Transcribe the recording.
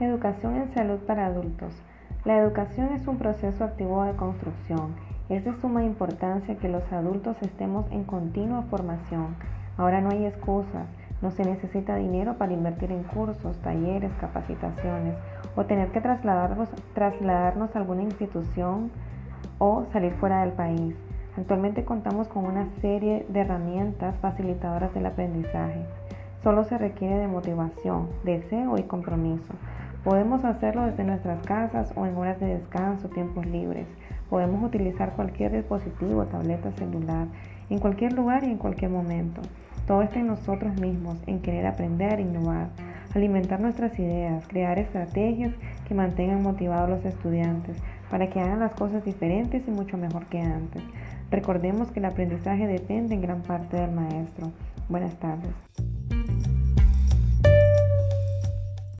Educación en salud para adultos. La educación es un proceso activo de construcción. Es de suma importancia que los adultos estemos en continua formación. Ahora no hay excusas. No se necesita dinero para invertir en cursos, talleres, capacitaciones o tener que trasladarnos, trasladarnos a alguna institución o salir fuera del país. Actualmente contamos con una serie de herramientas facilitadoras del aprendizaje. Solo se requiere de motivación, deseo y compromiso. Podemos hacerlo desde nuestras casas o en horas de descanso, tiempos libres. Podemos utilizar cualquier dispositivo, tableta, celular, en cualquier lugar y en cualquier momento. Todo está en nosotros mismos, en querer aprender, innovar, alimentar nuestras ideas, crear estrategias que mantengan motivados a los estudiantes para que hagan las cosas diferentes y mucho mejor que antes. Recordemos que el aprendizaje depende en gran parte del maestro. Buenas tardes.